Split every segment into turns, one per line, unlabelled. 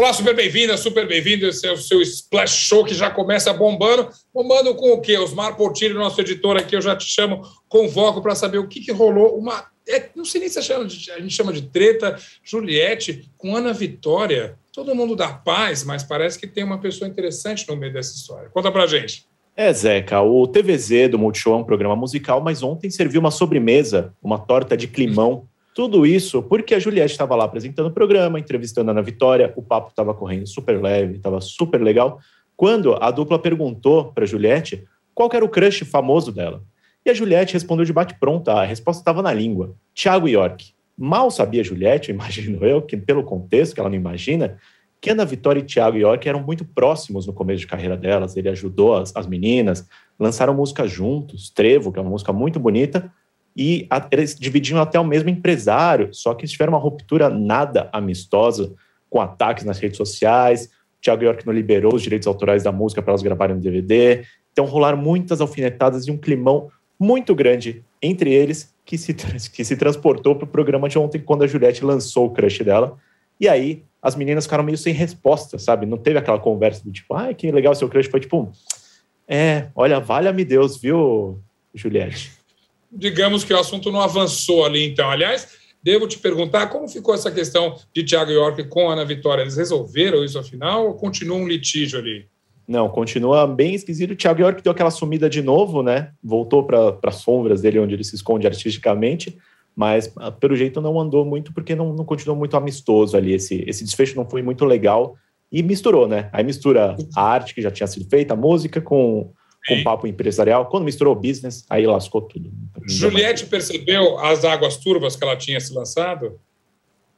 Olá, super bem-vinda, super bem-vindo. Esse é o seu Splash Show que já começa bombando. Bombando com o quê? Osmar Portilho, nosso editor aqui, eu já te chamo, convoco para saber o que, que rolou. Uma. É, não sei nem se a gente, chama de treta. Juliette com Ana Vitória. Todo mundo dá paz, mas parece que tem uma pessoa interessante no meio dessa história. Conta pra gente.
É, Zeca, o TVZ do Multishow é um programa musical, mas ontem serviu uma sobremesa, uma torta de climão tudo isso porque a Juliette estava lá apresentando o programa, entrevistando a Ana Vitória, o papo estava correndo super leve, estava super legal. Quando a dupla perguntou para Juliette qual era o crush famoso dela. E a Juliette respondeu de bate-pronta, a resposta estava na língua: Thiago York. Mal sabia Juliette, imagino eu, que pelo contexto que ela não imagina, que Ana Vitória e Thiago York eram muito próximos no começo de carreira delas. Ele ajudou as, as meninas, lançaram música juntos, Trevo, que é uma música muito bonita, e eles dividiam até o mesmo empresário, só que eles tiveram uma ruptura nada amistosa, com ataques nas redes sociais. O Thiago York não liberou os direitos autorais da música para elas gravarem no DVD. Então rolaram muitas alfinetadas e um climão muito grande entre eles que se, que se transportou para o programa de ontem, quando a Juliette lançou o crush dela. E aí as meninas ficaram meio sem resposta, sabe? Não teve aquela conversa do tipo, ai, que legal seu crush. Foi tipo, é, olha, valha-me Deus, viu, Juliette?
Digamos que o assunto não avançou ali, então. Aliás, devo te perguntar como ficou essa questão de Thiago York com Ana Vitória. Eles resolveram isso afinal ou continua um litígio ali?
Não, continua bem esquisito. O Thiago York deu aquela sumida de novo, né? Voltou para as sombras dele, onde ele se esconde artisticamente, mas ah, pelo jeito não andou muito porque não, não continuou muito amistoso ali. Esse, esse desfecho não foi muito legal e misturou, né? Aí mistura a arte que já tinha sido feita, a música, com com papo empresarial. Quando misturou business, aí lascou tudo.
Juliette percebeu as águas turvas que ela tinha se lançado?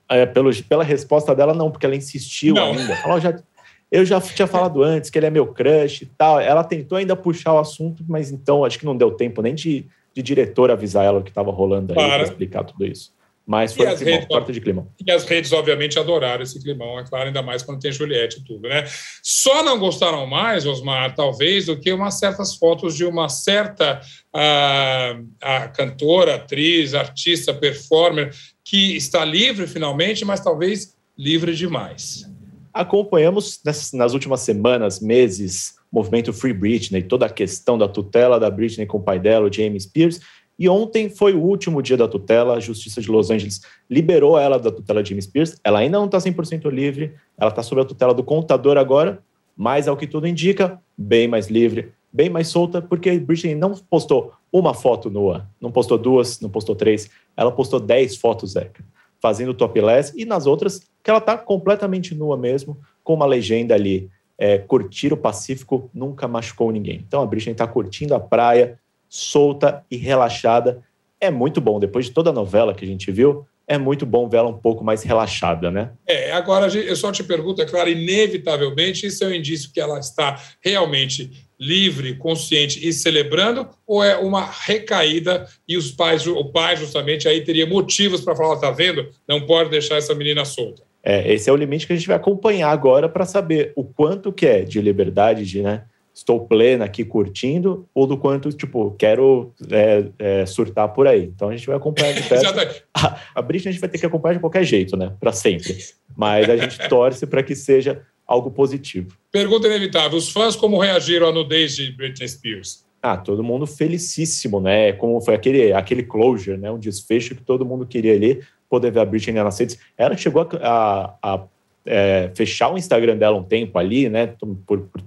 É, pelo, pela resposta dela, não, porque ela insistiu não. ainda. Ela já, eu já tinha falado antes que ele é meu crush e tal. Ela tentou ainda puxar o assunto, mas então acho que não deu tempo nem de, de diretor avisar ela o que estava rolando aí para explicar tudo isso. Mas foi
assim, redes, porta de climão. E as redes, obviamente, adoraram esse climão, é claro, ainda mais quando tem Juliette e tudo, né? Só não gostaram mais, Osmar, talvez, do que umas certas fotos de uma certa a, a cantora, atriz, artista, performer, que está livre finalmente, mas talvez livre demais.
Acompanhamos nas, nas últimas semanas, meses, o movimento Free Britney, toda a questão da tutela da Britney com o pai dela, o James Spears, e ontem foi o último dia da tutela, a Justiça de Los Angeles liberou ela da tutela de James Spears. Ela ainda não está 100% livre, ela está sob a tutela do contador agora, mas ao que tudo indica, bem mais livre, bem mais solta, porque Britney não postou uma foto nua, não postou duas, não postou três, ela postou dez fotos, Zeca, fazendo topless, e nas outras, que ela está completamente nua mesmo, com uma legenda ali, é, curtir o Pacífico nunca machucou ninguém. Então a Britney está curtindo a praia, solta e relaxada. É muito bom. Depois de toda a novela que a gente viu, é muito bom vê-la um pouco mais relaxada, né?
É, agora eu só te pergunto, é claro, inevitavelmente, isso é um indício que ela está realmente livre, consciente e celebrando, ou é uma recaída e os pais, o pai justamente aí teria motivos para falar, tá vendo? Não pode deixar essa menina solta.
É, esse é o limite que a gente vai acompanhar agora para saber o quanto que é de liberdade, de, né, estou plena aqui curtindo, ou do quanto, tipo, quero é, é, surtar por aí. Então a gente vai acompanhar de perto. a, a Britney a gente vai ter que acompanhar de qualquer jeito, né? Para sempre. Mas a gente torce para que seja algo positivo.
Pergunta inevitável: os fãs como reagiram à nudez de Britney Spears?
Ah, todo mundo felicíssimo, né? Como foi aquele, aquele closure, né? Um desfecho que todo mundo queria ali, poder ver a Britney nas redes. Ela chegou a, a, a é, fechar o Instagram dela um tempo ali, né? Por, por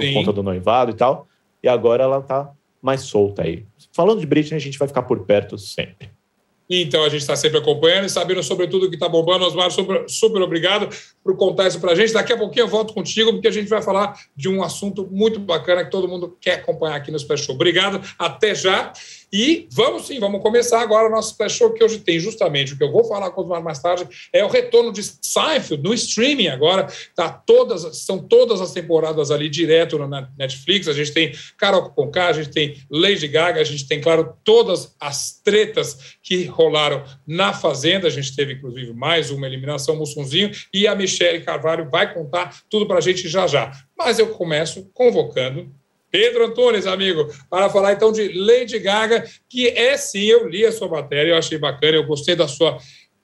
por Sim. conta do noivado e tal. E agora ela tá mais solta aí. Falando de Britney, a gente vai ficar por perto sempre.
Então, a gente está sempre acompanhando e sabendo sobre tudo que está bombando. Osmar, super, super obrigado por contar isso para a gente. Daqui a pouquinho eu volto contigo, porque a gente vai falar de um assunto muito bacana que todo mundo quer acompanhar aqui no Special Obrigado, até já. E vamos sim, vamos começar agora o nosso Flash Show, que hoje tem justamente o que eu vou falar com o mais tarde, é o retorno de Seinfeld no streaming agora. Tá todas, são todas as temporadas ali direto na Netflix. A gente tem Carol Conká, a gente tem Lady Gaga, a gente tem, claro, todas as tretas que rolaram na Fazenda. A gente teve, inclusive, mais uma eliminação, Mussunzinho, e a Michelle Carvalho vai contar tudo para a gente já já. Mas eu começo convocando Pedro Antunes, amigo, para falar então de Lady Gaga, que é sim, eu li a sua matéria, eu achei bacana, eu gostei da sua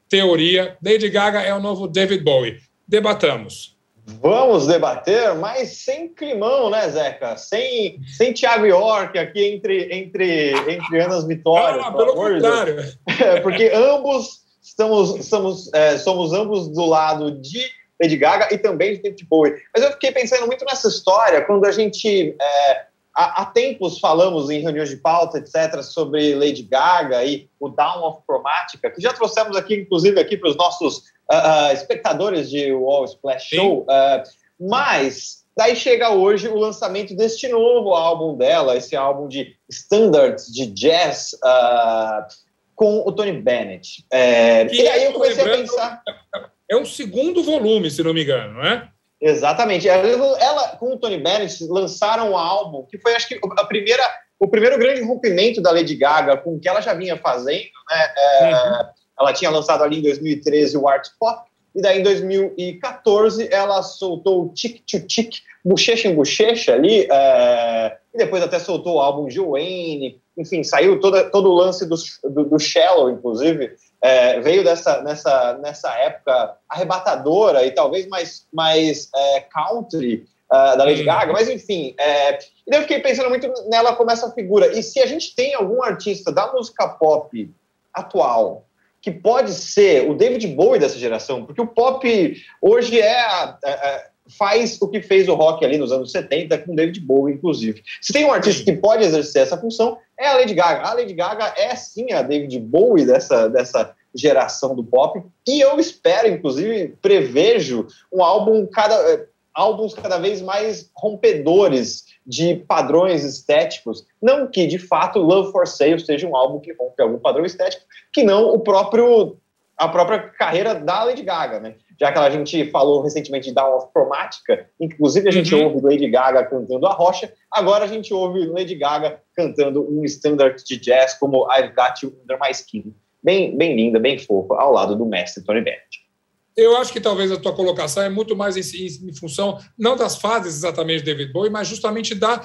teoria. Lady Gaga é o novo David Bowie. Debatamos.
Vamos debater, mas sem climão, né, Zeca? Sem, sem Thiago York aqui entre, entre, entre Anas Vitórias.
Ah, pelo contrário.
É, porque ambos estamos, estamos, é, somos ambos do lado de Lady Gaga e também de David Bowie. Mas eu fiquei pensando muito nessa história quando a gente é, há, há, tempos falamos em reuniões de pauta, etc., sobre Lady Gaga e o Down of Chromatica, que já trouxemos aqui, inclusive, aqui para os nossos uh, uh, espectadores de Wall Splash Show. Uh, mas daí chega hoje o lançamento deste novo álbum dela, esse álbum de standards de jazz com o Tony Bennett. É, e aí eu comecei a pensar.
É um segundo volume, se não me engano, não é?
Exatamente. Ela, ela, com o Tony Bennett, lançaram um álbum que foi, acho que, a primeira, o primeiro grande rompimento da Lady Gaga com o que ela já vinha fazendo. Né? É, uhum. Ela tinha lançado ali em 2013 o Art Pop, e daí em 2014 ela soltou o Tic to Tic, Bochecha em Bochecha ali, é, e depois até soltou o álbum Joanne, enfim, saiu toda, todo o lance do, do, do Shallow, inclusive, é, veio dessa, nessa, nessa época arrebatadora e talvez mais, mais é, country uh, da Lady hum. Gaga, mas enfim, é, e daí eu fiquei pensando muito nela como essa figura. E se a gente tem algum artista da música pop atual que pode ser o David Bowie dessa geração, porque o pop hoje é, é faz o que fez o rock ali nos anos 70 com David Bowie, inclusive. Se tem um artista que pode exercer essa função, é a Lady Gaga. A Lady Gaga é sim a David Bowie dessa, dessa geração do pop, e eu espero, inclusive, prevejo um álbum cada eh, álbuns cada vez mais rompedores de padrões estéticos. Não que, de fato, Love for Sale seja um álbum que rompe algum padrão estético, que não o próprio a própria carreira da Lady Gaga, né? Já que a gente falou recentemente de Down of Chromatica, inclusive a gente uhum. ouve Lady Gaga cantando a rocha, agora a gente ouve Lady Gaga cantando um standard de jazz como I've Got You Under My Skin. Bem, bem linda, bem fofa, ao lado do mestre Tony Bennett.
Eu acho que talvez a tua colocação é muito mais em, em, função, não das fases exatamente de David Bowie, mas justamente da,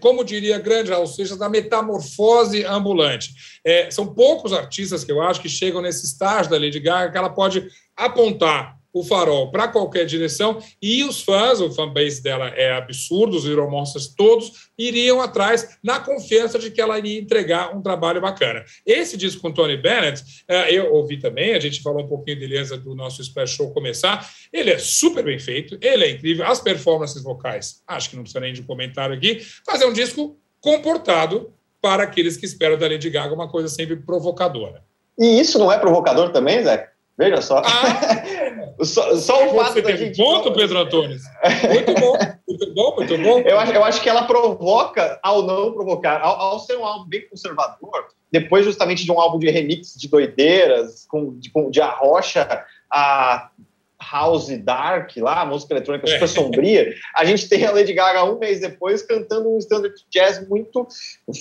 como diria grande Raul Seixas, da metamorfose ambulante. É, são poucos artistas que eu acho que chegam nesse estágio da Lady Gaga que ela pode apontar o farol para qualquer direção e os fãs, o fanbase dela é absurdo, os Little Monsters todos iriam atrás na confiança de que ela iria entregar um trabalho bacana. Esse disco com Tony Bennett, é, eu ouvi também, a gente falou um pouquinho dele antes do nosso Splash Show começar, ele é super bem feito, ele é incrível, as performances vocais, acho que não precisa nem de comentário aqui, mas é um disco comportado para aqueles que esperam da Lady Gaga uma coisa sempre provocadora.
E isso não é provocador também, Zé? Veja só. Ah, só, só, o fato
da gente. Ponto, Pedro Antônio. Muito bom, muito bom, muito bom.
Eu acho, eu acho que ela provoca ao não provocar. Ao, ao, ser um álbum bem conservador, depois justamente de um álbum de remix de doideiras, com, de, com, de arrocha a house dark lá, música eletrônica super é. sombria, a gente tem a Lady Gaga um mês depois cantando um standard jazz muito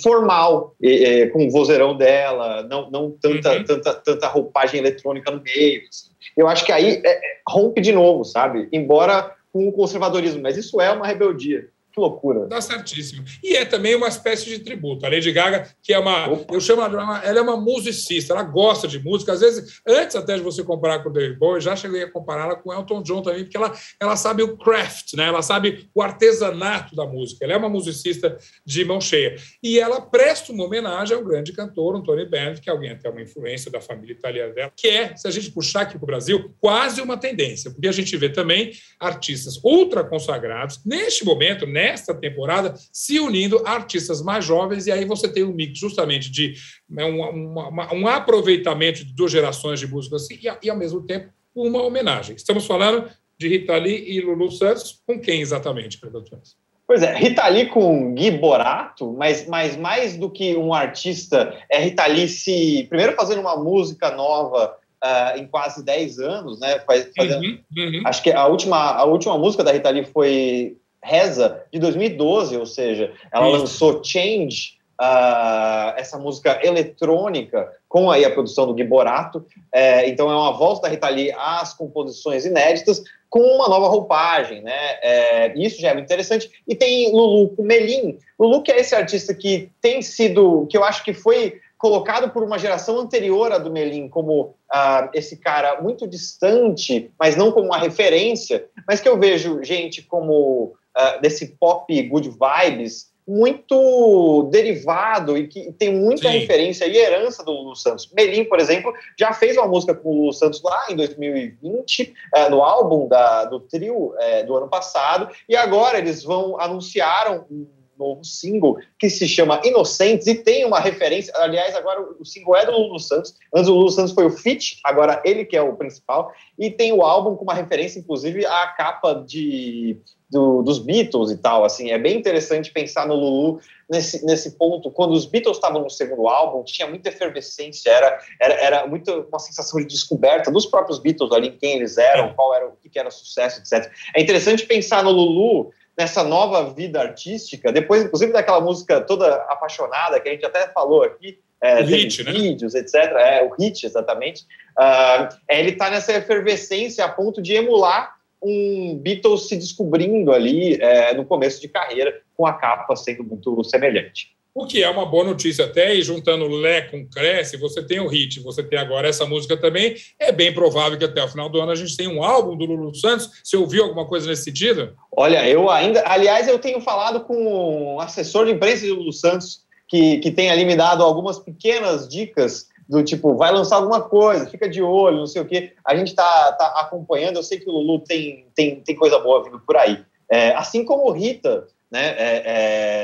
formal, e, e, com o vozeirão dela, não, não tanta, uhum. tanta, tanta roupagem eletrônica no meio. Assim. Eu acho que aí é, é rompe de novo, sabe? Embora com o conservadorismo, mas isso é uma rebeldia. Que loucura.
Tá certíssimo. E é também uma espécie de tributo. A Lady Gaga, que é uma. Opa. Eu chamo ela, ela é uma musicista, ela gosta de música. Às vezes, antes até de você comparar com o David Bowie, já cheguei a compará-la com Elton John também, porque ela, ela sabe o craft, né? ela sabe o artesanato da música. Ela é uma musicista de mão cheia. E ela presta uma homenagem ao grande cantor, Tony Bennett, que é alguém até uma influência da família italiana dela, que é, se a gente puxar aqui para o Brasil, quase uma tendência, porque a gente vê também artistas ultra consagrados, neste momento, nesta temporada, se unindo a artistas mais jovens, e aí você tem um mix justamente de né, um, uma, um aproveitamento de duas gerações de músicos assim, e, e, ao mesmo tempo, uma homenagem. Estamos falando de Rita Lee e Lulu Santos, com quem exatamente, produtores?
Pois é, Rita Lee com Gui Borato, mas, mas mais do que um artista, é Rita Lee se, primeiro fazendo uma música nova uh, em quase 10 anos, né? Fazendo, uhum, uhum. Acho que a última, a última música da Rita Lee foi Reza, de 2012, ou seja, ela Isso. lançou Change, uh, essa música eletrônica, com aí a produção do Gui Borato. É, então é uma volta da Rita Lee às composições inéditas, com uma nova roupagem, né? É, isso já é muito interessante. E tem Lulu com Melim. Lulu que é esse artista que tem sido, que eu acho que foi colocado por uma geração anterior à do Melim como uh, esse cara muito distante, mas não como uma referência, mas que eu vejo gente como uh, desse pop good vibes muito derivado e que tem muita Sim. referência e herança do Lulu Santos. Melim, por exemplo, já fez uma música com o Lulu Santos lá em 2020, uh, no álbum da, do trio uh, do ano passado, e agora eles vão anunciaram um novo single que se chama Inocentes e tem uma referência. Aliás, agora o single é do Lulu Santos. Antes o Lulu Santos foi o feat, agora ele que é o principal. E tem o álbum com uma referência, inclusive, à capa de, do, dos Beatles e tal. Assim, é bem interessante pensar no Lulu nesse, nesse ponto. Quando os Beatles estavam no segundo álbum, tinha muita efervescência, era, era, era muito uma sensação de descoberta dos próprios Beatles ali, quem eles eram, qual era o que era sucesso, etc. É interessante pensar no Lulu nessa nova vida artística, depois, inclusive, daquela música toda apaixonada que a gente até falou aqui, é,
hit, né?
vídeos, etc. É, o hit, exatamente. Uh, ele está nessa efervescência a ponto de emular um Beatles se descobrindo ali é, no começo de carreira, com a capa sendo muito semelhante.
O que é uma boa notícia até, e juntando Lé com Cresce, você tem o hit, você tem agora essa música também, é bem provável que até o final do ano a gente tenha um álbum do Lulu Santos. Você ouviu alguma coisa nesse sentido?
Olha, eu ainda, aliás, eu tenho falado com um assessor de imprensa do Lulu Santos, que, que tem ali me dado algumas pequenas dicas do tipo, vai lançar alguma coisa, fica de olho, não sei o quê. A gente tá, tá acompanhando, eu sei que o Lulu tem, tem, tem coisa boa vindo por aí. É, assim como o Rita, né? É,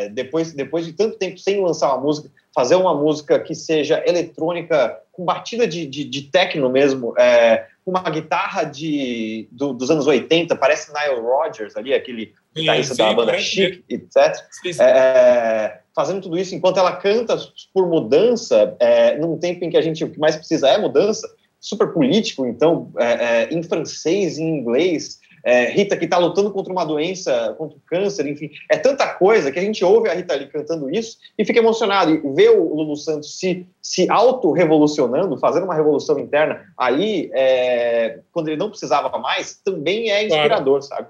é, depois, depois de tanto tempo sem lançar uma música, fazer uma música que seja eletrônica, com batida de, de, de techno mesmo, é, com uma guitarra de, do, dos anos 80, parece Nile Rodgers ali, aquele guitarrista da banda Chic, etc. Sim, sim. É, fazendo tudo isso enquanto ela canta por mudança, é, num tempo em que a gente o que mais precisa é mudança, super político, então, é, em francês, em inglês, é, Rita que está lutando contra uma doença, contra o câncer, enfim, é tanta coisa que a gente ouve a Rita ali cantando isso e fica emocionado. E ver o Lulu Santos se, se auto-revolucionando, fazendo uma revolução interna ali, é, quando ele não precisava mais, também é inspirador, claro. sabe?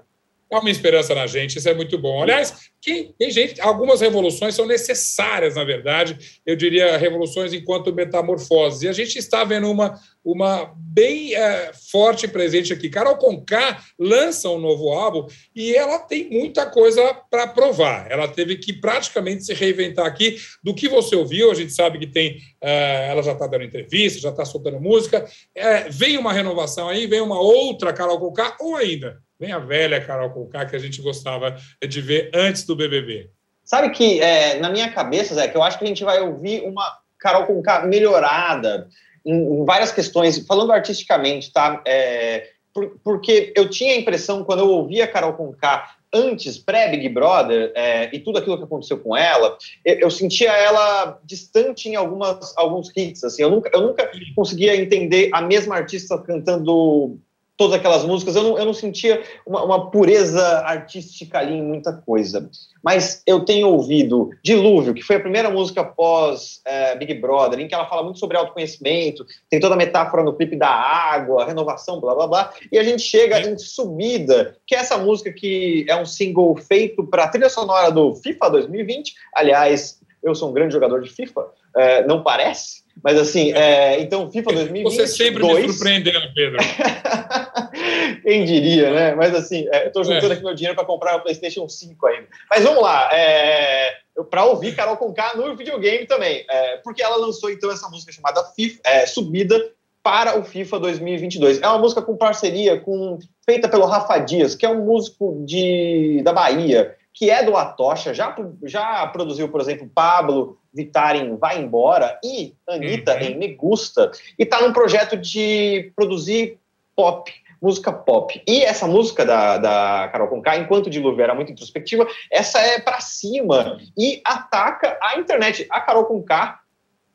Dá uma esperança na gente, isso é muito bom. Aliás, quem, tem gente, algumas revoluções são necessárias, na verdade, eu diria revoluções enquanto metamorfose. E a gente está vendo uma, uma bem é, forte presente aqui. Carol Conká lança um novo álbum e ela tem muita coisa para provar. Ela teve que praticamente se reinventar aqui. Do que você ouviu, a gente sabe que tem. É, ela já está dando entrevista, já está soltando música. É, vem uma renovação aí, vem uma outra Carol Conká, ou ainda Vem a velha Carol Conká que a gente gostava de ver antes do BBB.
Sabe que é, na minha cabeça, Zé, que eu acho que a gente vai ouvir uma Carol Conká melhorada em, em várias questões, falando artisticamente, tá? É, por, porque eu tinha a impressão, quando eu ouvia Carol Conká antes, pré-Big Brother, é, e tudo aquilo que aconteceu com ela, eu, eu, sentia ela distante em algumas, alguns hits, assim, eu nunca, eu nunca conseguia entender a mesma artista cantando todas aquelas músicas, eu não, eu não sentia uma, uma, pureza artística ali em muita coisa. Mas eu tenho ouvido Dilúvio, que foi a primeira música pós é, Big Brother, em que ela fala muito sobre autoconhecimento, tem toda a metáfora no clipe da água, renovação, blá blá blá, e a gente chega em Subida, que é essa música que é um single feito para a trilha sonora do FIFA 2020. Aliás, eu sou um grande jogador de FIFA, é, não parece, mas assim, é, então FIFA 2020.
Você sempre me surpreendendo, Pedro.
Quem diria, né? Mas assim, é, estou juntando é. aqui meu dinheiro para comprar o PlayStation 5 ainda. Mas vamos lá, é, para ouvir Carol Conká no videogame também, é, porque ela lançou então essa música chamada FIFA, Subida para o FIFA 2022. É uma música com parceria com feita pelo Rafa Dias, que é um músico de da Bahia, que é do Atocha, já, já produziu, por exemplo, Pablo Vittar em Vai Embora e Anitta uhum. em Me Gusta, e está num projeto de produzir pop, música pop. E essa música da, da Carol Conká, enquanto Dilúvio era muito introspectiva, essa é para cima e ataca a internet. A Carol Conká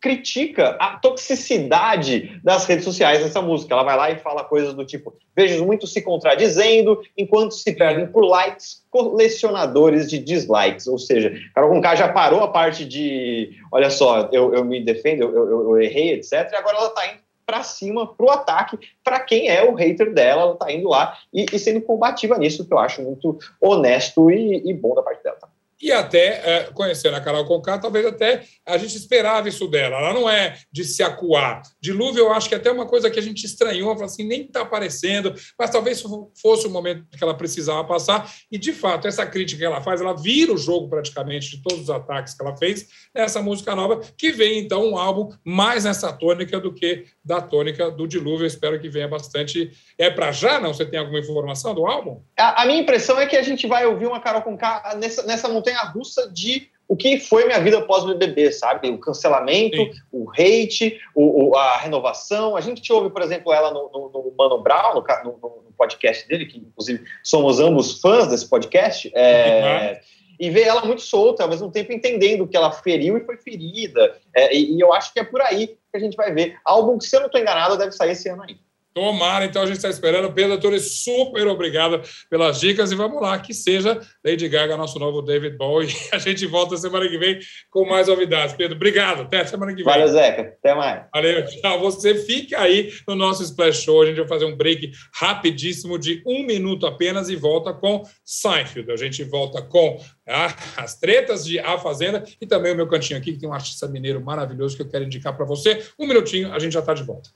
critica a toxicidade das redes sociais nessa música. Ela vai lá e fala coisas do tipo: vejo muito se contradizendo, enquanto se perdem por likes, colecionadores de dislikes. Ou seja, Carol Conká já parou a parte de: olha só, eu, eu me defendo, eu, eu, eu errei, etc. E agora ela está indo para cima, para o ataque, para quem é o hater dela, ela está indo lá e, e, sendo combativa nisso, que eu acho muito honesto e, e bom da parte dela. Tá?
E até é, conhecendo a Carol Conká, talvez até a gente esperava isso dela. Ela não é de se acuar. Dilúvio, eu acho que é até uma coisa que a gente estranhou, falou assim, nem está aparecendo, mas talvez fosse o momento que ela precisava passar. E, de fato, essa crítica que ela faz, ela vira o jogo praticamente de todos os ataques que ela fez nessa música nova, que vem, então, um álbum mais nessa tônica do que da tônica do Dilúvio. Eu espero que venha bastante. É para já, não? Você tem alguma informação do álbum?
A, a, minha impressão é que a gente vai ouvir uma Carol Conká nessa, nessa montanha russa de o que foi minha vida pós-BBB, sabe? O cancelamento, Sim. o hate, o, o, a renovação. A gente ouve, por exemplo, ela no, no, no Mano Brown, no, no, podcast dele, que inclusive somos ambos fãs desse podcast, é, uhum. e vê ela muito solta, ao mesmo tempo entendendo que ela feriu e foi ferida. É, e, e, eu acho que é por aí que a gente vai ver. Álbum que, se eu não estou enganado, deve sair esse ano aí.
Tomara, então a gente está esperando. Pedro Torres, super obrigado pelas dicas e vamos lá, que seja Lady Gaga, nosso novo David Bowie. A gente volta semana que vem com mais novidades. Pedro, obrigado. Até semana que vem.
Valeu, Zeca. Até mais.
Valeu, tchau. Você fica aí no nosso Splash Show. A gente vai fazer um break rapidíssimo de um minuto apenas e volta com Seinfeld. A gente volta com ah, as tretas de A Fazenda e também o meu cantinho aqui, que tem um artista mineiro maravilhoso que eu quero indicar para você. Um minutinho, a gente já está de volta.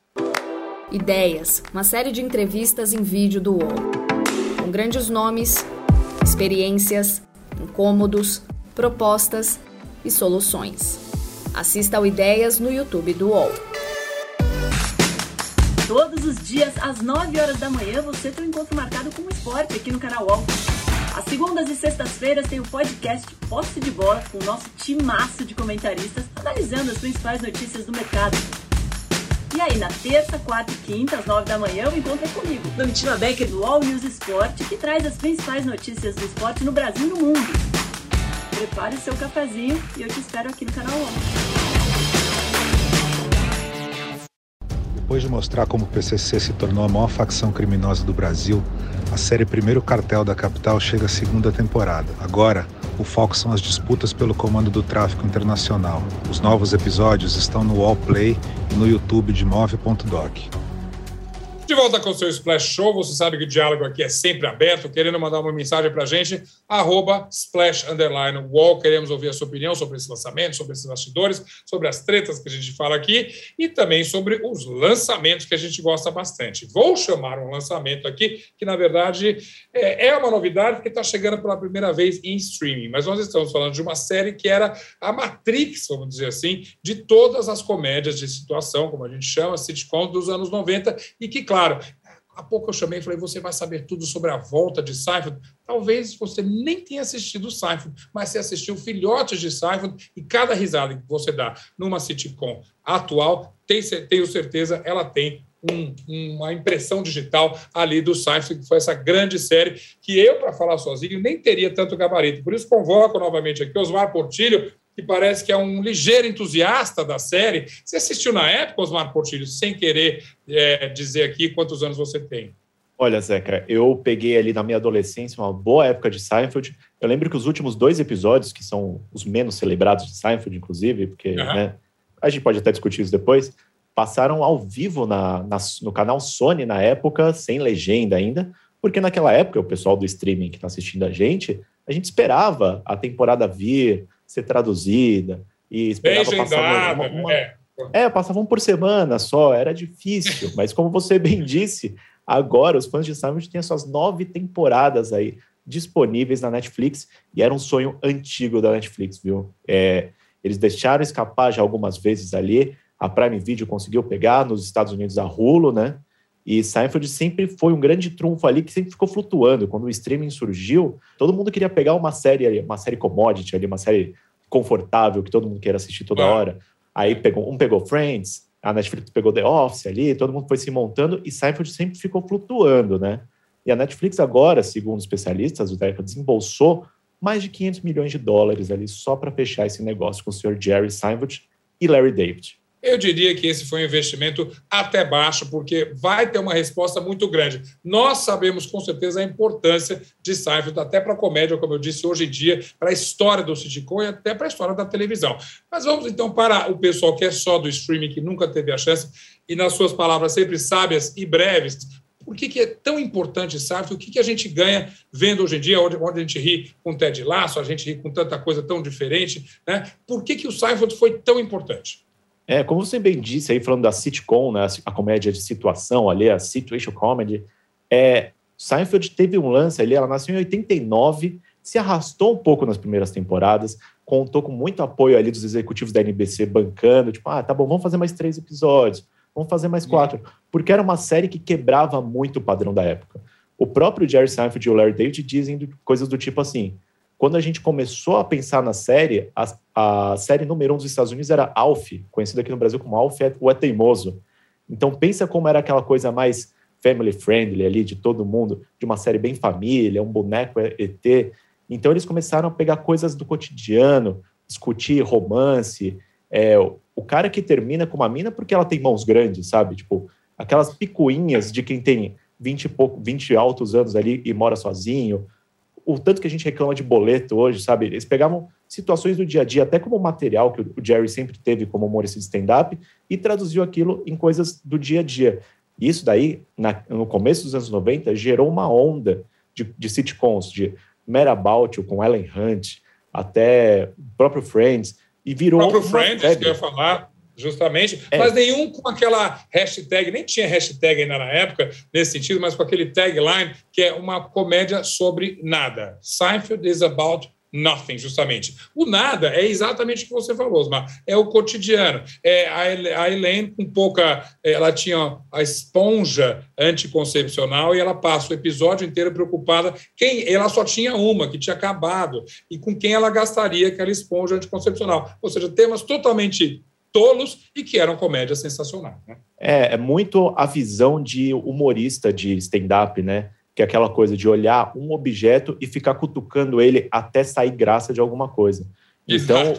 Ideias, uma série de entrevistas em vídeo do UOL. Com grandes nomes, experiências, incômodos, propostas e soluções. Assista ao Ideias no YouTube do UOL.
Todos os dias, às 9 horas da manhã, você tem um encontro marcado com o esporte aqui no canal UOL. Às segundas e sextas-feiras tem o podcast Posse de Bola com o nosso timaço de comentaristas analisando as principais notícias do mercado. E aí, na terça, quarta e quinta, às nove da manhã, o encontro é comigo, Domitila Becker do All News Esporte, que traz as principais notícias do esporte no Brasil e no mundo. Prepare o seu cafezinho e eu te espero aqui no canal ONU.
Depois de mostrar como o PCC se tornou a maior facção criminosa do Brasil, a série Primeiro Cartel da Capital chega à segunda temporada. Agora, o foco são as disputas pelo comando do tráfico internacional. Os novos episódios estão no Wallplay e no YouTube de Move.doc.
De volta com o seu Splash Show, você sabe que o diálogo aqui é sempre aberto, querendo mandar uma mensagem para a gente, arroba splash underline wall, queremos ouvir a sua opinião sobre esse lançamento, sobre esses bastidores, sobre as tretas que a gente fala aqui e também sobre os lançamentos que a gente gosta bastante. Vou chamar um lançamento aqui que, na verdade, é, é uma novidade que está chegando pela primeira vez em streaming, mas nós estamos falando de uma série que era a Matrix, vamos dizer assim, de todas as comédias de situação, como a gente chama, sitcoms dos anos 90 e que, claro, claro, há pouco eu chamei e falei: você vai saber tudo sobre a volta de Seinfeld. Talvez você nem tenha assistido Seinfeld, mas você assistiu filhotes de Seinfeld e cada risada que você dá numa sitcom atual, tenho certeza, ela tem um, uma impressão digital ali do Seinfeld, que foi essa grande série que eu, para falar sozinho, nem teria tanto gabarito. Por isso, convoco novamente aqui Osmar Portilho que parece que é um ligeiro entusiasta da série. Você assistiu na época, Osmar Portilho, sem querer é, dizer aqui quantos anos você tem?
Olha, Zeca, eu peguei ali na minha adolescência uma boa época de Seinfeld. Eu lembro que os últimos dois episódios, que são os menos celebrados de Seinfeld, inclusive, porque uhum. né, a gente pode até discutir isso depois, passaram ao vivo na, na, no canal Sony na época, sem legenda ainda, porque naquela época, o pessoal do streaming que está assistindo a gente, a gente esperava a temporada vir, ser traduzida e esperava
passar uma, uma,
é. é, passavam por semana só, era difícil, mas como você bem disse, agora os fãs de Seinfeld têm as suas nove temporadas aí disponíveis na Netflix e era um sonho antigo da Netflix, viu? É, eles deixaram escapar já algumas vezes ali, a Prime Video conseguiu pegar nos Estados Unidos a Hulu, né? E Seinfeld sempre foi um grande trunfo ali que sempre ficou flutuando. Quando o streaming surgiu, todo mundo queria pegar uma série, uma série commodity ali, uma série confortável que todo mundo queira assistir toda é. hora. Aí pegou, um pegou Friends, a Netflix pegou The Office ali, todo mundo foi se montando e Seinfeld sempre ficou flutuando, né? E a Netflix agora, segundo especialistas, o Deca desembolsou mais de 500 milhões de dólares ali só para fechar esse negócio com o Sr. Jerry Seinfeld e Larry David.
Eu diria que esse foi um investimento até baixo, porque vai ter uma resposta muito grande. Nós sabemos com certeza a importância de Seinfeld, até para a comédia, como eu disse, hoje em dia, para a história do sitcom e até para a história da televisão. Mas vamos então para o pessoal que é só do streaming, que nunca teve a chance, e nas suas palavras sempre sábias e breves, Por que, que é tão importante Seinfeld? O que, que a gente ganha vendo hoje em dia, onde, onde a gente ri com Ted Lasso, a gente ri com tanta coisa tão diferente? Né? Por que, que o Seinfeld foi tão importante?
É, como você bem disse aí, falando da sitcom, né, a comédia de situação ali, a situation comedy, é, Seinfeld teve um lance ali, ela nasceu em 89, se arrastou um pouco nas primeiras temporadas, contou com muito apoio ali dos executivos da NBC bancando, tipo, ah, tá bom, vamos fazer mais três episódios, vamos fazer mais quatro, porque era uma série que quebrava muito o padrão da época. O próprio Jerry Seinfeld e o Larry David dizem coisas do tipo assim, quando a gente começou a pensar na série, a, a série número um dos Estados Unidos era Alf, conhecido aqui no Brasil como Alf, é, o É Teimoso. Então pensa como era aquela coisa mais family friendly ali de todo mundo, de uma série bem família, um boneco ET. Então eles começaram a pegar coisas do cotidiano, discutir romance. É, o cara que termina com uma mina porque ela tem mãos grandes, sabe? Tipo, aquelas picuinhas de quem tem 20 e pouco, 20 altos anos ali e mora sozinho. O tanto que a gente reclama de boleto hoje, sabe? Eles pegavam situações do dia a dia, até como material que o Jerry sempre teve como humorista de stand-up, e traduziu aquilo em coisas do dia a dia. Isso daí, na, no começo dos anos 90, gerou uma onda de, de sitcoms, de About You, com Ellen Hunt, até o próprio Friends, e virou.
O próprio Friends, febre. que eu ia falar, justamente, é. mas nenhum com aquela hashtag, nem tinha hashtag ainda na época, nesse sentido, mas com aquele tagline que é uma comédia sobre nada. Seinfeld is about nothing, justamente. O nada é exatamente o que você falou, Osmar. É o cotidiano. É a Elaine com pouca. Ela tinha a esponja anticoncepcional e ela passa o episódio inteiro preocupada. Quem ela só tinha uma que tinha acabado e com quem ela gastaria aquela esponja anticoncepcional. Ou seja, temas totalmente tolos e que eram comédia sensacional. Né?
É, é muito a visão de humorista de stand-up, né? que é aquela coisa de olhar um objeto e ficar cutucando ele até sair graça de alguma coisa. Então,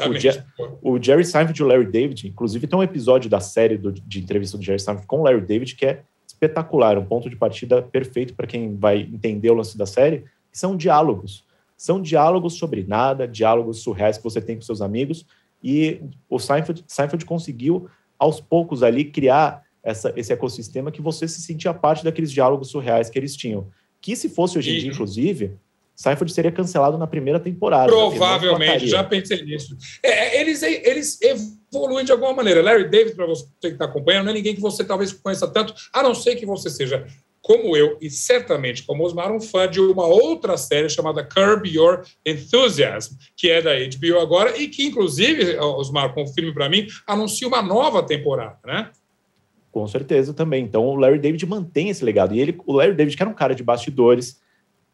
o, o, Jerry Seinfeld e o Larry David, inclusive tem um episódio da série do, de entrevista do Jerry Seinfeld com o Larry David que é espetacular, um ponto de partida perfeito para quem vai entender o lance da série, são diálogos. São diálogos sobre nada, diálogos surreais que você tem com seus amigos, e o Seinfeld, Seinfeld conseguiu, aos poucos ali, criar essa, esse ecossistema que você se sentia parte daqueles diálogos surreais que eles tinham que se fosse hoje em dia, inclusive, Seinfeld seria cancelado na primeira temporada.
Provavelmente, já pensei nisso. É, é, eles, eles evoluem de alguma maneira. Larry David, para você que está acompanhando, não é ninguém que você talvez conheça tanto, a não ser que você seja, como eu, e certamente como Osmar, um fã de uma outra série chamada Curb Your Enthusiasm, que é da HBO agora, e que, inclusive, Osmar, confirme para mim, anuncia uma nova temporada, né?
Com certeza também. Então o Larry David mantém esse legado. E ele, o Larry David, que era um cara de bastidores,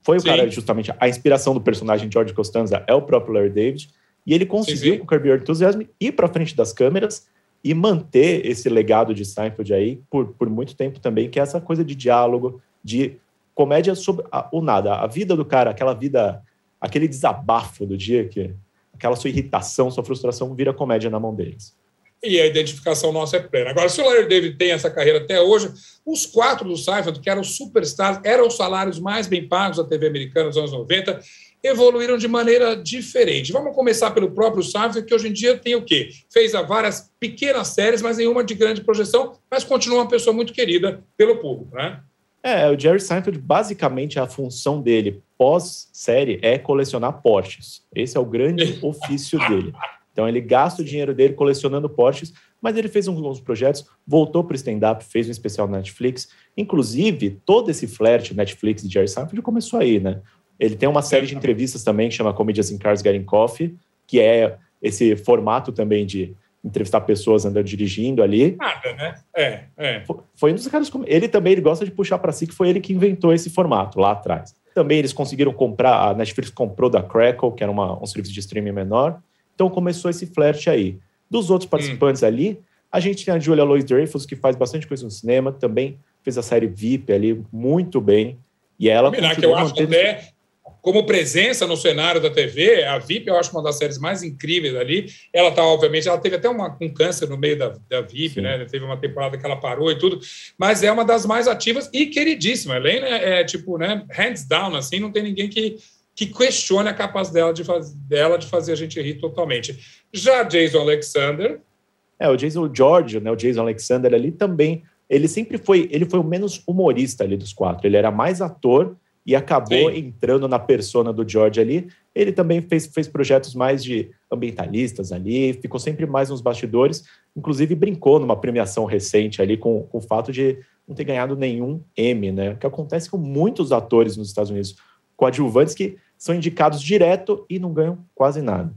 foi sim. o cara, justamente, a inspiração do personagem George Costanza é o próprio Larry David. E ele conseguiu, sim. com o Curb Your Enthusiasm, ir para frente das câmeras e manter esse legado de Seinfeld aí por, por muito tempo também, que é essa coisa de diálogo, de comédia sobre a, o nada, a vida do cara, aquela vida, aquele desabafo do dia, que aquela sua irritação, sua frustração vira comédia na mão deles
e a identificação nossa é plena. Agora, se o Larry David tem essa carreira até hoje, os quatro do Seinfeld, que eram superstars, eram os salários mais bem pagos da TV americana nos anos 90, evoluíram de maneira diferente. Vamos começar pelo próprio Seinfeld, que hoje em dia tem o quê? Fez várias pequenas séries, mas nenhuma de grande projeção, mas continua uma pessoa muito querida pelo público, né?
É, o Jerry Seinfeld, basicamente, a função dele pós-série é colecionar Porsches. Esse é o grande ofício dele. Então ele gasta o dinheiro dele colecionando Porsches, mas ele fez alguns projetos, voltou para o stand-up, fez um especial na Netflix. Inclusive, todo esse flerte Netflix de Jerry Seinfeld começou aí, né? Ele tem uma série de entrevistas também que chama Comedians in Cars Getting Coffee, que é esse formato também de entrevistar pessoas andando dirigindo ali.
Nada, né? É, é.
Foi um dos caras. Ele também ele gosta de puxar para si, que foi ele que inventou esse formato lá atrás. Também eles conseguiram comprar, a Netflix comprou da Crackle, que era uma, um serviço de streaming menor. Então começou esse flerte aí. Dos outros hum. participantes hum. ali, a gente tem a Julia Louis Dreyfus, que faz bastante coisa no cinema, também fez a série VIP ali muito bem. E ela.
Combinar que eu acho mantendo... até, como presença no cenário da TV, a VIP eu acho uma das séries mais incríveis ali. Ela tá, obviamente, ela teve até uma, um câncer no meio da, da VIP, Sim. né? Teve uma temporada que ela parou e tudo, mas é uma das mais ativas e queridíssima. Elaine é, é tipo, né, hands down, assim, não tem ninguém que que questione a capacidade dela de, faz, dela de fazer a gente rir totalmente. Já Jason Alexander.
É, o Jason George, né, o Jason Alexander ali também, ele sempre foi, ele foi o menos humorista ali dos quatro. Ele era mais ator e acabou Sim. entrando na persona do George ali. Ele também fez, fez projetos mais de ambientalistas ali, ficou sempre mais nos bastidores, inclusive brincou numa premiação recente ali com, com o fato de não ter ganhado nenhum Emmy, né? O que acontece com muitos atores nos Estados Unidos coadjuvantes que são indicados direto e não ganham quase nada.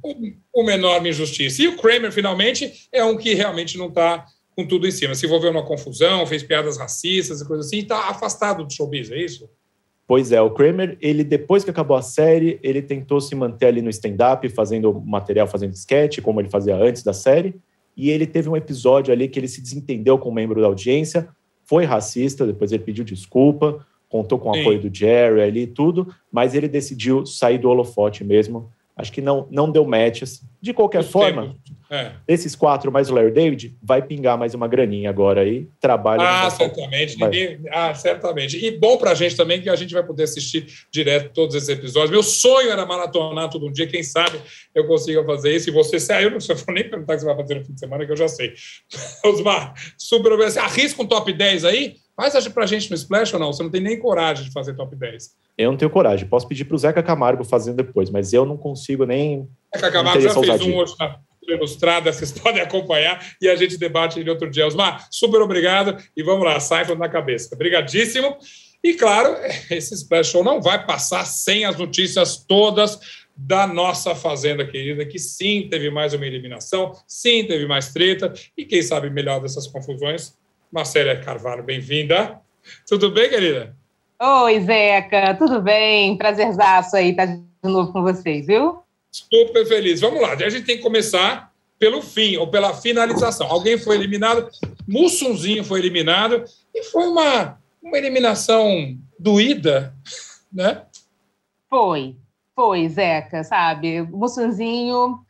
Uma enorme injustiça. E o Kramer, finalmente, é um que realmente não está com tudo em cima. Se envolveu numa confusão, fez piadas racistas e coisas assim, e está afastado do showbiz, é isso?
Pois é, o Kramer, ele depois que acabou a série, ele tentou se manter ali no stand-up, fazendo material, fazendo sketch, como ele fazia antes da série, e ele teve um episódio ali que ele se desentendeu com um membro da audiência, foi racista, depois ele pediu desculpa, contou com o Sim. apoio do Jerry ali e tudo, mas ele decidiu sair do holofote mesmo Acho que não, não deu match. Assim. De qualquer forma, é. esses quatro mais o Larry David, vai pingar mais uma graninha agora aí. Trabalha.
Ah, certamente. Ninguém... Ah, certamente. E bom pra gente também que a gente vai poder assistir direto todos esses episódios. Meu sonho era maratonar todo um dia. Quem sabe eu consiga fazer isso. E você saiu, não sei, vou nem perguntar o que você vai fazer no fim de semana, que eu já sei. Osmar, super. Arrisca um top 10 aí? Faz pra gente no Splash ou não? Você não tem nem coragem de fazer top 10.
Eu não tenho coragem. Posso pedir para o Zeca Camargo fazendo depois, mas eu não consigo nem.
Zeca Camargo já fez um hoje na ilustrada, vocês podem acompanhar e a gente debate ele outro dia. Osmar, super obrigado e vamos lá, Cypher na cabeça. Obrigadíssimo. E claro, esse Splash Show não vai passar sem as notícias todas da nossa Fazenda querida, que sim, teve mais uma eliminação, sim, teve mais treta, e quem sabe melhor dessas confusões, Marcela Carvalho, bem-vinda. Tudo bem, querida?
Oi, Zeca, tudo bem? Prazerzaço aí estar de novo com vocês, viu?
Super feliz. Vamos lá, a gente tem que começar pelo fim ou pela finalização. Alguém foi eliminado, Mussunzinho foi eliminado e foi uma, uma eliminação doída, né?
Foi, foi, Zeca, sabe? Mussunzinho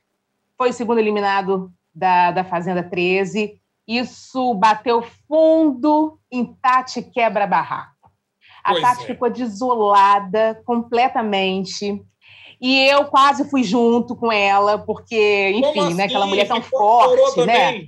foi o segundo eliminado da, da Fazenda 13. Isso bateu fundo em Tati Quebra-Barraco. A pois Tati é. ficou desolada completamente. E eu quase fui junto com ela, porque, enfim, assim? né, aquela mulher tão Ficou, forte, né?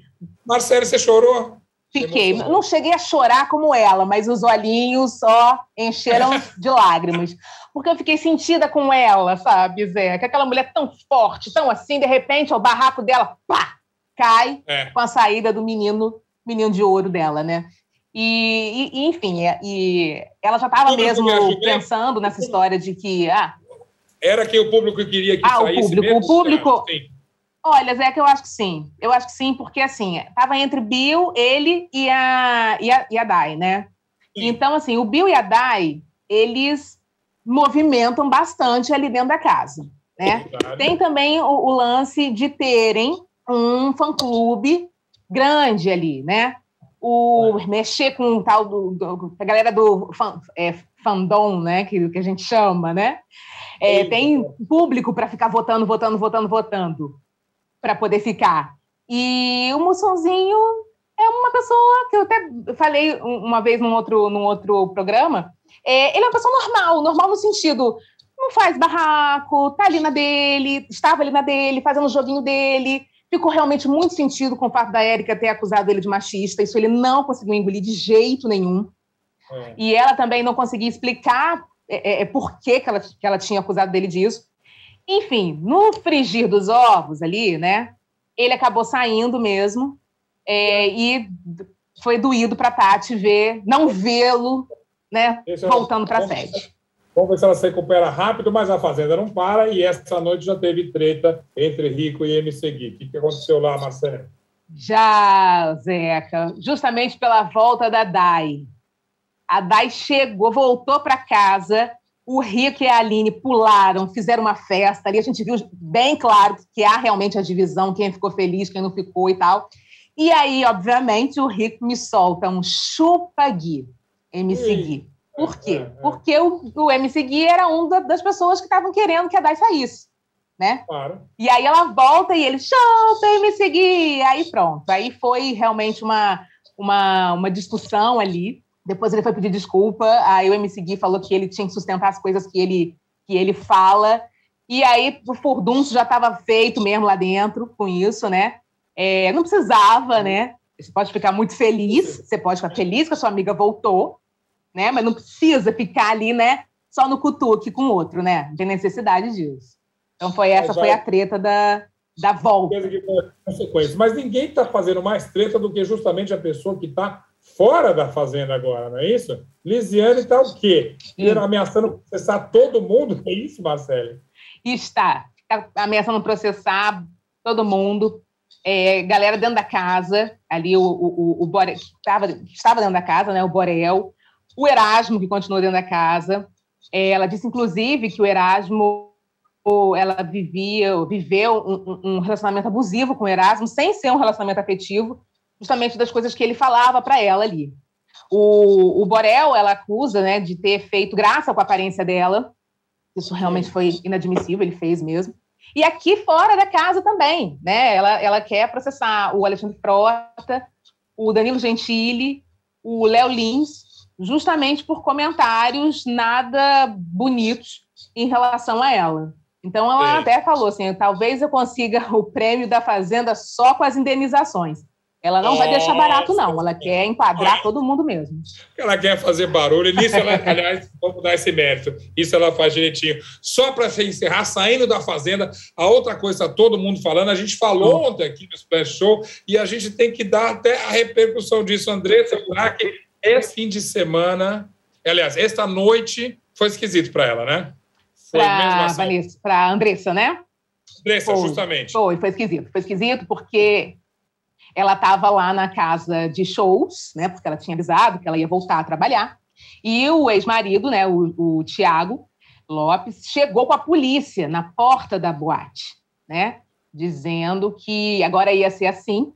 Marcelo, você chorou?
Fiquei. Não cheguei a chorar como ela, mas os olhinhos só encheram de lágrimas. Porque eu fiquei sentida com ela, sabe, Zé? Que aquela mulher tão forte, tão assim, de repente, o barraco dela, pá, cai é. com a saída do menino, menino de ouro dela, né? E, e enfim, é, e ela já estava mesmo pensando nessa história de que. Ah,
Era que o público queria que
ah, saísse o público, mesmo? O público. Sim. Olha, Zé, que eu acho que sim. Eu acho que sim, porque assim, estava entre Bill, ele e a, e a, e a Dai, né? Sim. Então, assim, o Bill e a Dai, eles movimentam bastante ali dentro da casa, né? Tem também o, o lance de terem um fã-clube grande ali, né? o é. mexer com o tal do, do, a galera do fan, é, fandom, né, que, que a gente chama, né? É, tem público para ficar votando, votando, votando, votando para poder ficar. E o Mussonzinho é uma pessoa que eu até falei uma vez num outro, num outro programa. É, ele é uma pessoa normal, normal no sentido não faz barraco, tá ali na dele, estava ali na dele, fazendo o joguinho dele, ficou realmente muito sentido com o fato da Érica ter acusado ele de machista. Isso ele não conseguiu engolir de jeito nenhum. É. E ela também não conseguia explicar é, é, é, por que, que, ela, que ela tinha acusado dele disso. Enfim, no frigir dos ovos ali, né? Ele acabou saindo mesmo. É, e foi doído para Tati ver, não vê-lo, né? Voltando para a sede.
Vamos ver se ela se recupera rápido, mas a Fazenda não para e essa noite já teve treta entre Rico e MC Gui. O que aconteceu lá, Marcelo?
Já, Zeca, justamente pela volta da Dai. A Dai chegou, voltou para casa, o Rico e a Aline pularam, fizeram uma festa ali. A gente viu bem claro que há realmente a divisão, quem ficou feliz, quem não ficou e tal. E aí, obviamente, o Rico me solta um chupa-gui, MC Gui. Por quê? Porque o, o MC Gui era um das pessoas que estavam querendo que a Dai saísse. Né? Claro. E aí ela volta e ele, show, tem me seguir. Aí pronto. Aí foi realmente uma, uma, uma discussão ali. Depois ele foi pedir desculpa. Aí o MC Gui falou que ele tinha que sustentar as coisas que ele, que ele fala. E aí o furdunço já estava feito mesmo lá dentro com isso, né? É, não precisava, né? Você pode ficar muito feliz, você pode ficar feliz que a sua amiga voltou, né? Mas não precisa ficar ali, né? Só no cutuque com o outro, né? Não tem necessidade disso. Então foi essa foi a treta da, da volta.
Mas ninguém está fazendo mais treta do que justamente a pessoa que está fora da fazenda agora, não é isso? Lisiane está o quê? Hum. Ameaçando processar todo mundo? É isso, Marcelo?
Está. Está ameaçando processar todo mundo. É, galera dentro da casa, ali o, o, o Borel, estava, estava dentro da casa, né? O Borel, o Erasmo, que continuou dentro da casa. É, ela disse, inclusive, que o Erasmo ela vivia, viveu um, um, relacionamento abusivo com o Erasmo, sem ser um relacionamento afetivo, justamente das coisas que ele falava para ela ali. O, o Borel, ela acusa né, de ter feito graça com a aparência dela, isso realmente foi inadmissível, ele fez mesmo. E aqui fora da casa também, né? Ela, ela quer processar o Alexandre Frota, o Danilo Gentili, o Léo Lins, justamente por comentários nada bonitos em relação a ela. Então ela é. até falou assim: talvez eu consiga o prêmio da Fazenda só com as indenizações. Ela não Nossa. vai deixar barato, não. Ela quer enquadrar todo mundo mesmo.
Ela quer fazer barulho. Nisso, ela, aliás, vamos dar esse mérito. Isso ela faz direitinho. Só para encerrar, saindo da Fazenda, a outra coisa está todo mundo falando. A gente falou ontem aqui no Splash Show e a gente tem que dar até a repercussão disso. Andressa Burac, esse fim de semana, aliás, esta noite foi esquisito para ela, né?
Para assim. a Andressa, né?
Andressa, foi, justamente.
Foi, foi esquisito. Foi esquisito porque ela estava lá na casa de shows, né? Porque ela tinha avisado que ela ia voltar a trabalhar. E o ex-marido, né, o, o Tiago Lopes, chegou com a polícia na porta da boate, né? Dizendo que agora ia ser assim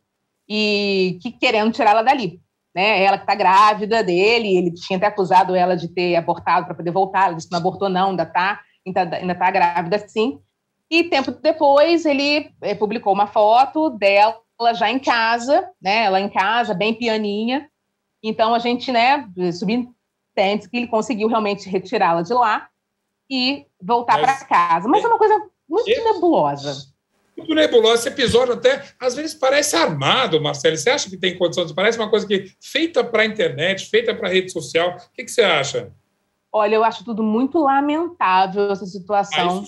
e que querendo tirá-la dali. Né? Ela que está grávida dele, ele tinha até acusado ela de ter abortado para poder voltar, ela disse que não abortou não, ainda está ainda está grávida sim. E tempo depois ele é, publicou uma foto dela já em casa, né? Ela em casa, bem pianinha. Então a gente, né, subentende que ele conseguiu realmente retirá-la de lá e voltar para casa. Mas é uma coisa muito nebulosa.
Muito nebulosa. Esse episódio até, às vezes, parece armado, Marcelo. Você acha que tem condição de... Parece uma coisa que feita para a internet, feita para a rede social. O que, que você acha?
Olha, eu acho tudo muito lamentável essa situação.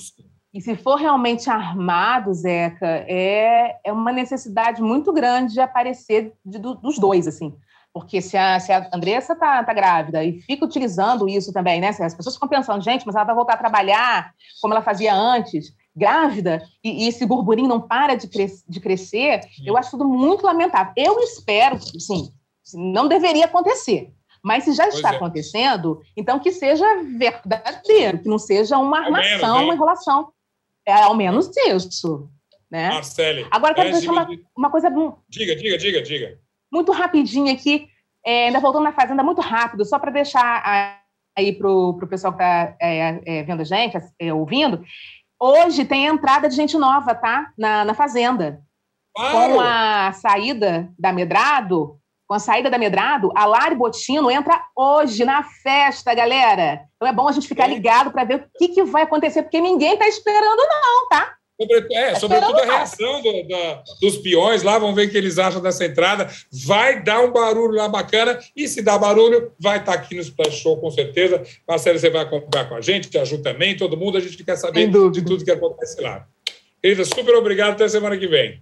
E se for realmente armado, Zeca, é, é uma necessidade muito grande de aparecer de, dos dois, assim. Porque se a, se a Andressa tá, tá grávida e fica utilizando isso também, né? As pessoas ficam pensando, gente, mas ela vai voltar a trabalhar como ela fazia antes, grávida, e, e esse burburinho não para de, cres, de crescer, Sim. eu acho tudo muito lamentável. Eu espero, sim, não deveria acontecer. Mas se já está é. acontecendo, então que seja verdadeiro, que não seja uma armação, menos, uma enrolação. É ao menos isso. Né?
Marcele.
Agora, quero deixar uma, uma, coisa.
Diga, diga, diga, diga.
Muito rapidinho aqui, é, ainda voltando na Fazenda, muito rápido, só para deixar aí para o pessoal que está é, é, vendo a gente, é, ouvindo. Hoje tem entrada de gente nova, tá? Na, na Fazenda. Claro. Com a saída da Medrado, com a saída da Medrado, a Lari Botino entra hoje na festa, galera. Então é bom a gente ficar ligado para ver o que, que vai acontecer, porque ninguém está esperando, não, tá?
Sobre, é, tá sobretudo a reação do, da, dos peões lá, vamos ver o que eles acham dessa entrada. Vai dar um barulho lá bacana, e se dá barulho, vai estar tá aqui no Splash Show, com certeza. Marcelo, você vai acompanhar com a gente, a Ju também, todo mundo, a gente quer saber de tudo que acontece lá. Querida, super obrigado, até semana que vem.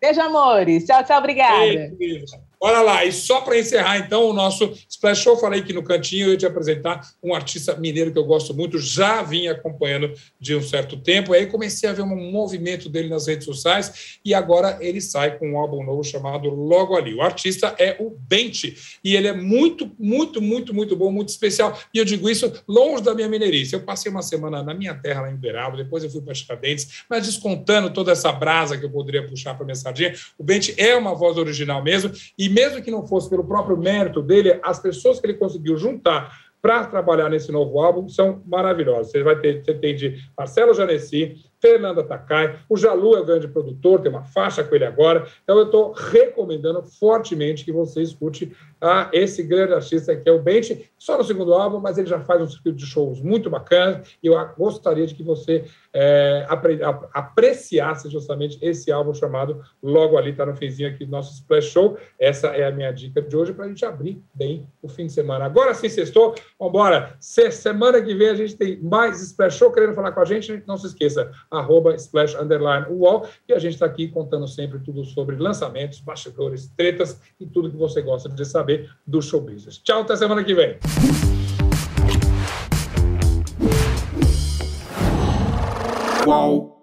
Beijo, amores. Tchau, tchau, obrigada.
Beijo, Olha lá, e só para encerrar, então, o nosso Splash Show, falei que no cantinho eu ia te apresentar um artista mineiro que eu gosto muito, já vinha acompanhando de um certo tempo, aí comecei a ver um movimento dele nas redes sociais, e agora ele sai com um álbum novo chamado Logo Ali. O artista é o Bente, e ele é muito, muito, muito, muito bom, muito especial, e eu digo isso longe da minha mineirice. Eu passei uma semana na minha terra, lá em Uberaba, depois eu fui para Tiradentes, mas descontando toda essa brasa que eu poderia puxar para minha sardinha, o Bente é uma voz original mesmo, e mesmo que não fosse pelo próprio mérito dele, as pessoas que ele conseguiu juntar para trabalhar nesse novo álbum são maravilhosas. Você vai ter, você tem de Marcelo Janesi, Fernanda Takai. O Jalu é o grande produtor, tem uma faixa com ele agora. Então eu estou recomendando fortemente que você escute a esse grande artista que é o Bench, só no segundo álbum, mas ele já faz um circuito de shows muito bacana e eu gostaria de que você é, apre, apreciasse justamente esse álbum chamado Logo Ali, está no finzinho aqui do nosso Splash Show. Essa é a minha dica de hoje para a gente abrir bem o fim de semana. Agora sim, sextou, vambora. Semana que vem a gente tem mais Splash Show, querendo falar com a gente, não se esqueça, arroba Splash Underline UOL, e a gente está aqui contando sempre tudo sobre lançamentos, bastidores, tretas e tudo que você gosta de saber do show business. Tchau, até semana que vem. Qual?